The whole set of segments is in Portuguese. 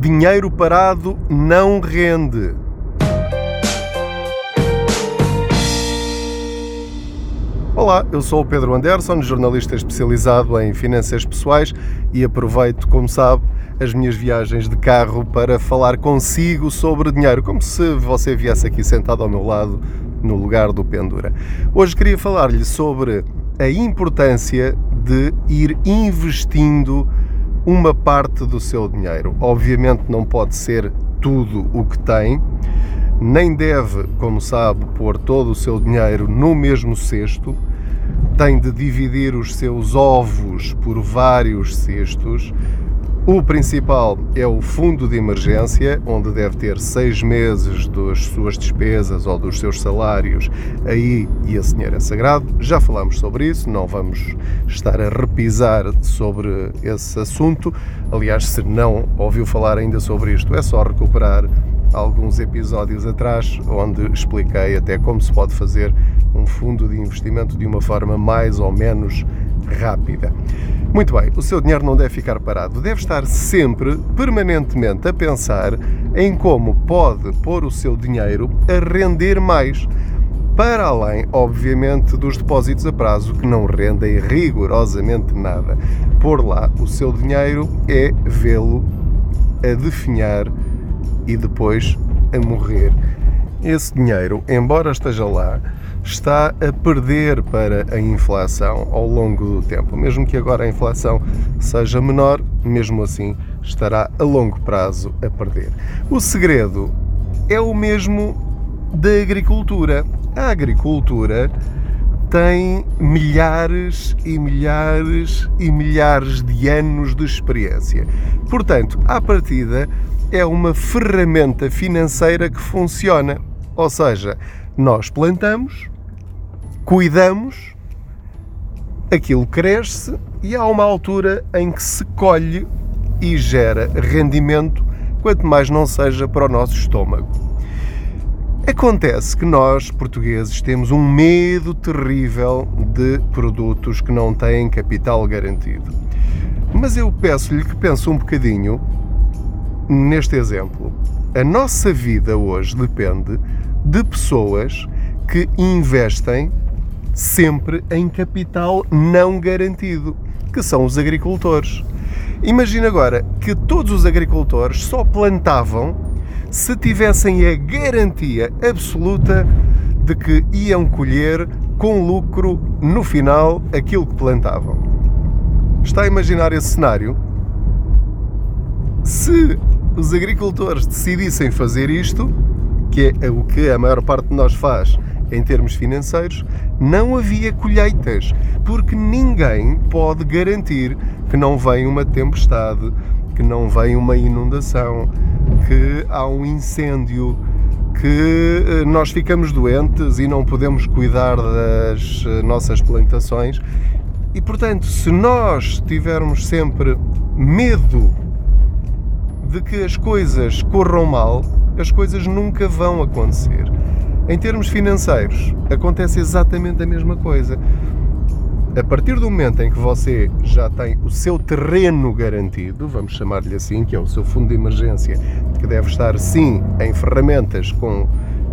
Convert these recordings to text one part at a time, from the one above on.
Dinheiro parado não rende. Olá, eu sou o Pedro Anderson, jornalista especializado em finanças pessoais e aproveito, como sabe, as minhas viagens de carro para falar consigo sobre dinheiro, como se você viesse aqui sentado ao meu lado no lugar do Pendura. Hoje queria falar-lhe sobre a importância de ir investindo uma parte do seu dinheiro. Obviamente não pode ser tudo o que tem, nem deve, como sabe, pôr todo o seu dinheiro no mesmo cesto. Tem de dividir os seus ovos por vários cestos o principal é o fundo de emergência, onde deve ter seis meses das suas despesas ou dos seus salários aí e esse dinheiro é sagrado. Já falamos sobre isso, não vamos estar a repisar sobre esse assunto. Aliás, se não ouviu falar ainda sobre isto, é só recuperar alguns episódios atrás, onde expliquei até como se pode fazer um fundo de investimento de uma forma mais ou menos rápida. Muito bem, o seu dinheiro não deve ficar parado, deve estar sempre, permanentemente, a pensar em como pode pôr o seu dinheiro a render mais. Para além, obviamente, dos depósitos a prazo que não rendem rigorosamente nada. Por lá, o seu dinheiro é vê-lo a definhar e depois a morrer. Esse dinheiro, embora esteja lá, está a perder para a inflação ao longo do tempo. Mesmo que agora a inflação seja menor, mesmo assim estará a longo prazo a perder. O segredo é o mesmo da agricultura. A agricultura tem milhares e milhares e milhares de anos de experiência. Portanto, à partida, é uma ferramenta financeira que funciona. Ou seja, nós plantamos, cuidamos, aquilo cresce e há uma altura em que se colhe e gera rendimento, quanto mais não seja para o nosso estômago. Acontece que nós, portugueses, temos um medo terrível de produtos que não têm capital garantido. Mas eu peço-lhe que pense um bocadinho neste exemplo. A nossa vida hoje depende de pessoas que investem sempre em capital não garantido, que são os agricultores. Imagina agora que todos os agricultores só plantavam se tivessem a garantia absoluta de que iam colher com lucro no final aquilo que plantavam. Está a imaginar esse cenário? Se os agricultores decidissem fazer isto, que é o que a maior parte de nós faz em termos financeiros, não havia colheitas, porque ninguém pode garantir que não vem uma tempestade, que não vem uma inundação, que há um incêndio, que eh, nós ficamos doentes e não podemos cuidar das eh, nossas plantações. E portanto, se nós tivermos sempre medo de que as coisas corram mal, as coisas nunca vão acontecer. Em termos financeiros, acontece exatamente a mesma coisa. A partir do momento em que você já tem o seu terreno garantido, vamos chamar-lhe assim, que é o seu fundo de emergência, que deve estar sim em ferramentas com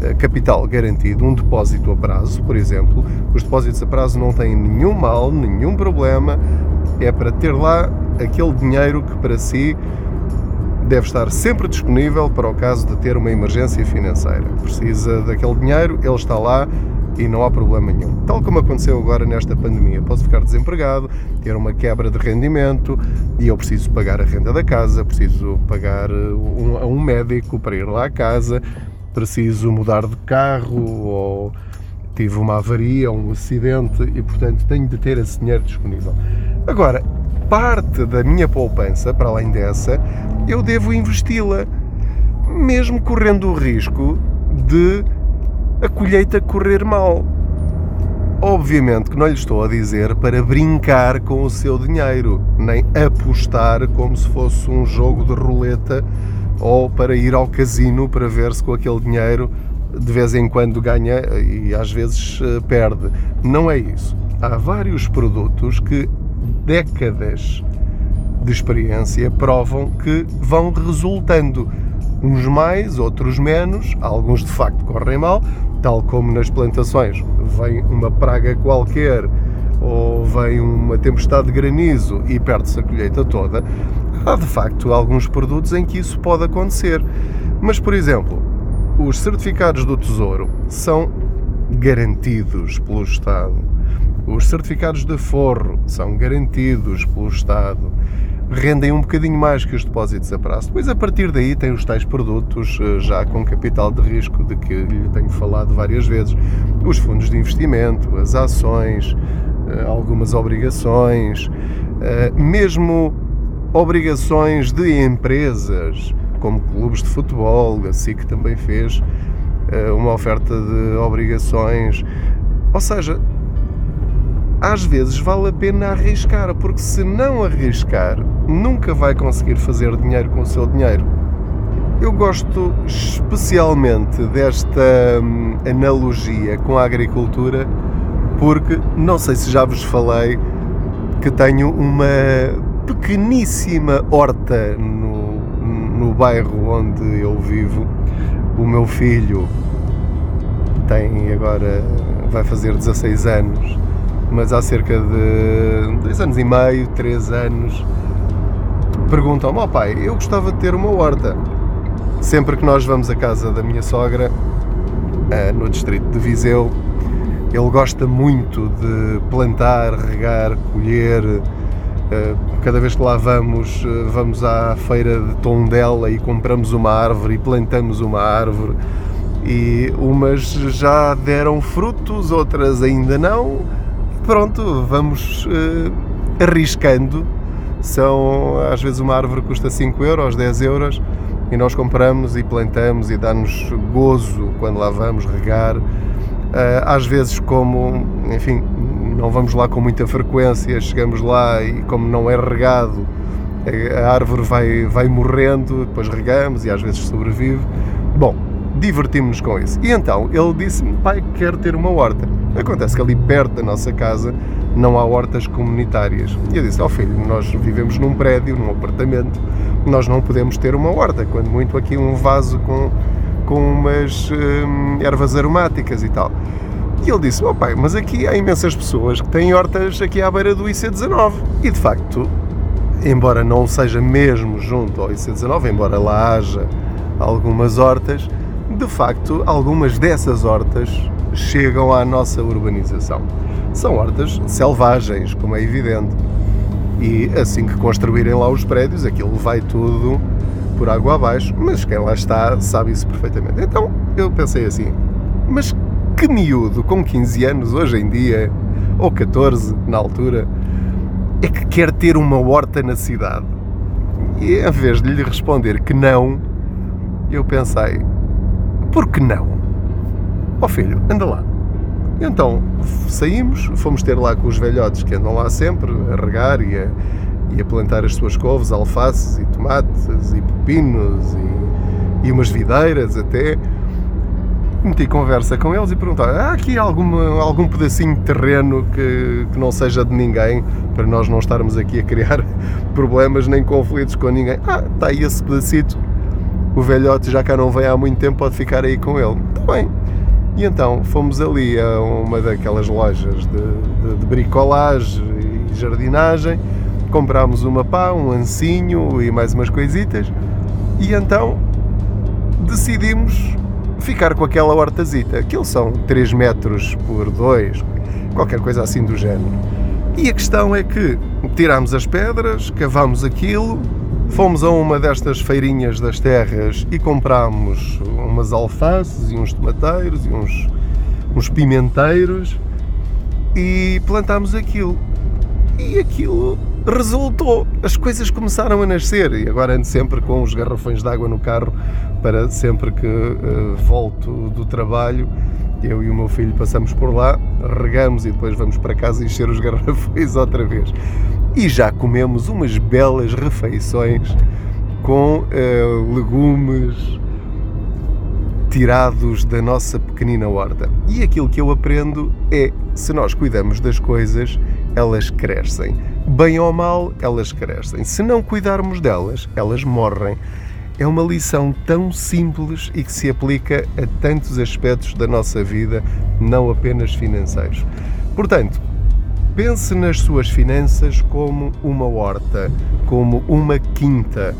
eh, capital garantido, um depósito a prazo, por exemplo. Os depósitos a prazo não têm nenhum mal, nenhum problema, é para ter lá aquele dinheiro que para si deve estar sempre disponível para o caso de ter uma emergência financeira. Precisa daquele dinheiro, ele está lá e não há problema nenhum. Tal como aconteceu agora nesta pandemia, posso ficar desempregado, ter uma quebra de rendimento e eu preciso pagar a renda da casa, preciso pagar uh, um, a um médico para ir lá à casa, preciso mudar de carro ou tive uma avaria, um acidente e portanto tenho de ter esse dinheiro disponível. Agora, parte da minha poupança, para além dessa, eu devo investi-la, mesmo correndo o risco de a colheita correr mal. Obviamente que não lhe estou a dizer para brincar com o seu dinheiro, nem apostar como se fosse um jogo de roleta ou para ir ao casino para ver se com aquele dinheiro de vez em quando ganha e às vezes eh, perde. Não é isso. Há vários produtos que décadas de experiência provam que vão resultando. Uns mais, outros menos, alguns de facto correm mal, tal como nas plantações. Vem uma praga qualquer ou vem uma tempestade de granizo e perde-se a colheita toda. Há de facto alguns produtos em que isso pode acontecer. Mas, por exemplo, os certificados do Tesouro são garantidos pelo Estado. Os certificados de forro são garantidos pelo Estado. Rendem um bocadinho mais que os depósitos a prazo. Depois, a partir daí, tem os tais produtos eh, já com capital de risco, de que lhe tenho falado várias vezes: os fundos de investimento, as ações, eh, algumas obrigações, eh, mesmo obrigações de empresas, como clubes de futebol, a SIC também fez uma oferta de obrigações. Ou seja, às vezes vale a pena arriscar, porque se não arriscar, nunca vai conseguir fazer dinheiro com o seu dinheiro. Eu gosto especialmente desta hum, analogia com a agricultura, porque não sei se já vos falei que tenho uma pequeníssima horta no, no bairro onde eu vivo. O meu filho tem agora, vai fazer 16 anos, mas há cerca de dois anos e meio, três anos, perguntam-me: oh pai, eu gostava de ter uma horta. Sempre que nós vamos à casa da minha sogra, eh, no distrito de Viseu, ele gosta muito de plantar, regar, colher. Eh, cada vez que lá vamos, eh, vamos à feira de Tondela e compramos uma árvore e plantamos uma árvore e umas já deram frutos, outras ainda não. Pronto, vamos uh, arriscando. São, às vezes, uma árvore custa 5 euros, 10 euros e nós compramos e plantamos e dá-nos gozo quando lá vamos regar. Uh, às vezes, como, enfim, não vamos lá com muita frequência, chegamos lá e, como não é regado, a árvore vai, vai morrendo, depois regamos e às vezes sobrevive. Bom, divertimos-nos com isso. E então ele disse-me, pai, quero ter uma horta. Acontece que ali perto da nossa casa não há hortas comunitárias. E eu disse, ó oh, filho, nós vivemos num prédio, num apartamento, nós não podemos ter uma horta, quando muito aqui um vaso com, com umas hum, ervas aromáticas e tal. E ele disse, oh pai, mas aqui há imensas pessoas que têm hortas aqui à beira do IC19. E de facto, embora não seja mesmo junto ao IC19, embora lá haja algumas hortas, de facto, algumas dessas hortas chegam à nossa urbanização. São hortas selvagens, como é evidente. E assim que construírem lá os prédios, aquilo vai tudo por água abaixo, mas quem lá está sabe isso perfeitamente. Então eu pensei assim: mas que miúdo com 15 anos hoje em dia, ou 14 na altura, é que quer ter uma horta na cidade? E em vez de lhe responder que não, eu pensei: por que não? Ó oh filho, anda lá. Então saímos, fomos ter lá com os velhotes que andam lá sempre a regar e a, e a plantar as suas couves, alfaces e tomates e pepinos e, e umas videiras até. Meti conversa com eles e perguntei: há aqui alguma, algum pedacinho de terreno que, que não seja de ninguém para nós não estarmos aqui a criar problemas nem conflitos com ninguém? Ah, está aí esse pedacito o velhote já cá não vem há muito tempo, pode ficar aí com ele. Está bem. E então fomos ali a uma daquelas lojas de, de, de bricolagem e jardinagem, comprámos uma pá, um ancinho e mais umas coisitas, e então decidimos ficar com aquela hortazita. Aquilo são 3 metros por 2, qualquer coisa assim do género. E a questão é que tirámos as pedras, cavámos aquilo, Fomos a uma destas feirinhas das terras e comprámos umas alfaces e uns tomateiros e uns, uns pimenteiros e plantámos aquilo. E aquilo resultou. As coisas começaram a nascer e agora ando sempre com os garrafões de água no carro para sempre que uh, volto do trabalho. Eu e o meu filho passamos por lá, regamos e depois vamos para casa encher os garrafões outra vez e já comemos umas belas refeições com uh, legumes tirados da nossa pequenina horta. E aquilo que eu aprendo é: se nós cuidamos das coisas, elas crescem. bem ou mal, elas crescem. Se não cuidarmos delas, elas morrem. É uma lição tão simples e que se aplica a tantos aspectos da nossa vida, não apenas financeiros. Portanto, pense nas suas finanças como uma horta, como uma quinta.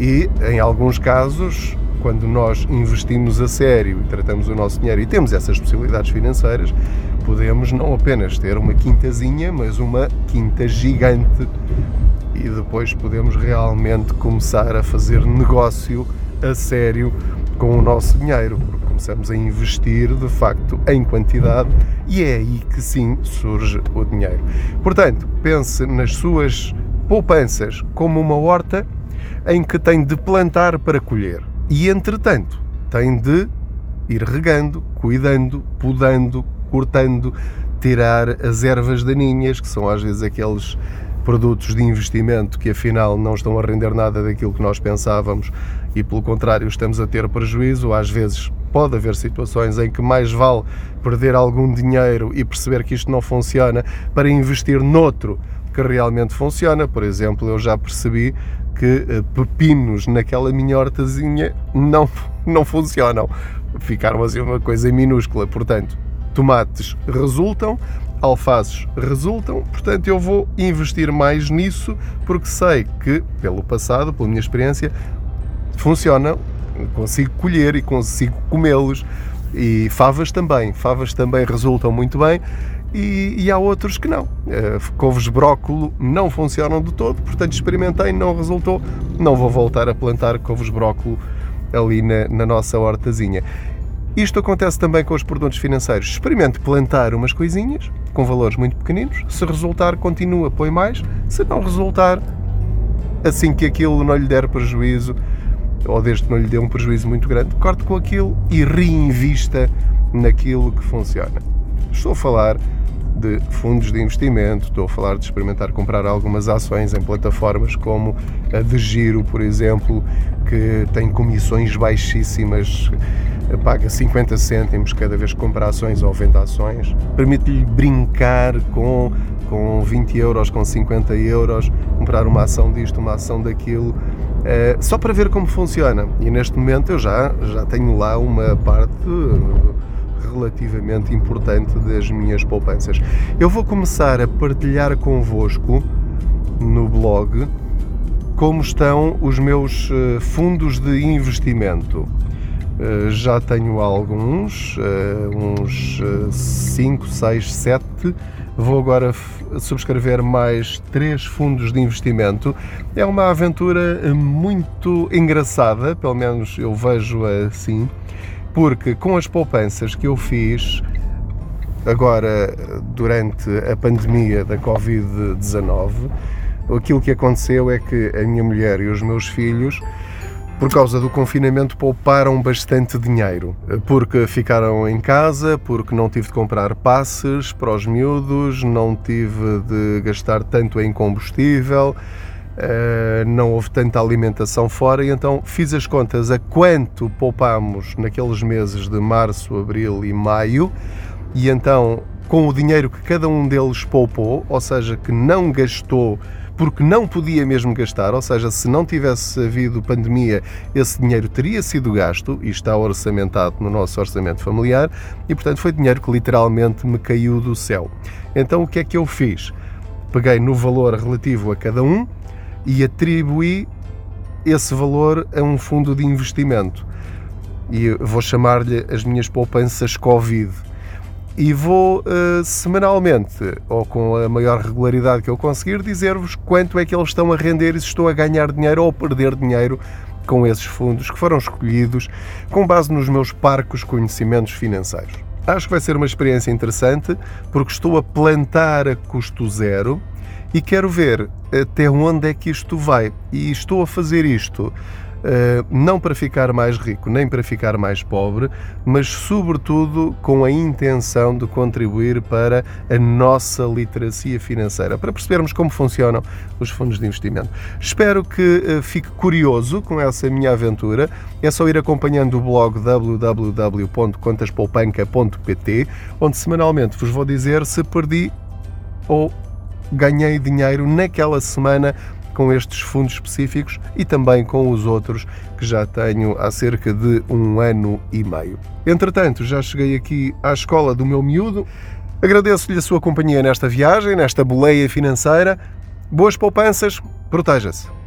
E, em alguns casos, quando nós investimos a sério e tratamos o nosso dinheiro e temos essas possibilidades financeiras, podemos não apenas ter uma quintazinha, mas uma quinta gigante e depois podemos realmente começar a fazer negócio a sério com o nosso dinheiro, começamos a investir de facto em quantidade e é aí que sim surge o dinheiro. Portanto, pense nas suas poupanças como uma horta em que tem de plantar para colher e entretanto tem de ir regando, cuidando, podando, cortando, tirar as ervas daninhas, que são às vezes aqueles produtos de investimento que afinal não estão a render nada daquilo que nós pensávamos e pelo contrário estamos a ter prejuízo. Às vezes pode haver situações em que mais vale perder algum dinheiro e perceber que isto não funciona para investir noutro que realmente funciona. Por exemplo, eu já percebi que eh, pepinos naquela minha hortazinha não, não funcionam. Ficaram assim uma coisa minúscula. Portanto, tomates resultam, alfaces resultam, portanto eu vou investir mais nisso porque sei que, pelo passado, pela minha experiência, funciona, consigo colher e consigo comê-los. E favas também, favas também resultam muito bem e, e há outros que não. Uh, couves brócolo não funcionam de todo, portanto experimentei, não resultou, não vou voltar a plantar couves brócolo ali na, na nossa hortazinha. Isto acontece também com os produtos financeiros. Experimente plantar umas coisinhas com valores muito pequeninos. Se resultar, continua, põe mais. Se não resultar, assim que aquilo não lhe der prejuízo, ou desde que não lhe dê um prejuízo muito grande, corte com aquilo e reinvista naquilo que funciona. Estou a falar de fundos de investimento, estou a falar de experimentar comprar algumas ações em plataformas como a de Giro, por exemplo, que tem comissões baixíssimas paga 50 cêntimos cada vez que compra ações ou vende ações, permite-lhe brincar com, com 20 euros, com 50 euros, comprar uma ação disto, uma ação daquilo, é, só para ver como funciona. E neste momento eu já, já tenho lá uma parte relativamente importante das minhas poupanças. Eu vou começar a partilhar convosco no blog como estão os meus eh, fundos de investimento. Eh, já tenho alguns, eh, uns 5, 6, 7. Vou agora subscrever mais três fundos de investimento. É uma aventura muito engraçada, pelo menos eu vejo assim, porque com as poupanças que eu fiz agora durante a pandemia da Covid-19, aquilo que aconteceu é que a minha mulher e os meus filhos por causa do confinamento, pouparam bastante dinheiro, porque ficaram em casa, porque não tive de comprar passes para os miúdos, não tive de gastar tanto em combustível, eh, não houve tanta alimentação fora, e então fiz as contas a quanto poupámos naqueles meses de março, abril e maio, e então com o dinheiro que cada um deles poupou, ou seja, que não gastou porque não podia mesmo gastar, ou seja, se não tivesse havido pandemia, esse dinheiro teria sido gasto e está orçamentado no nosso orçamento familiar e, portanto, foi dinheiro que literalmente me caiu do céu. Então, o que é que eu fiz? Peguei no valor relativo a cada um e atribuí esse valor a um fundo de investimento. E vou chamar-lhe as minhas poupanças Covid e vou uh, semanalmente, ou com a maior regularidade que eu conseguir, dizer-vos quanto é que eles estão a render e se estou a ganhar dinheiro ou a perder dinheiro com esses fundos que foram escolhidos com base nos meus parcos conhecimentos financeiros. Acho que vai ser uma experiência interessante porque estou a plantar a custo zero e quero ver até onde é que isto vai. E estou a fazer isto eh, não para ficar mais rico nem para ficar mais pobre, mas sobretudo com a intenção de contribuir para a nossa literacia financeira, para percebermos como funcionam os fundos de investimento. Espero que eh, fique curioso com essa minha aventura. É só ir acompanhando o blog www.contaspoupanca.pt, onde semanalmente vos vou dizer se perdi ou ganhei dinheiro naquela semana com estes fundos específicos e também com os outros que já tenho há cerca de um ano e meio. Entretanto, já cheguei aqui à escola do meu miúdo. Agradeço-lhe a sua companhia nesta viagem, nesta boleia financeira. Boas poupanças, proteja-se.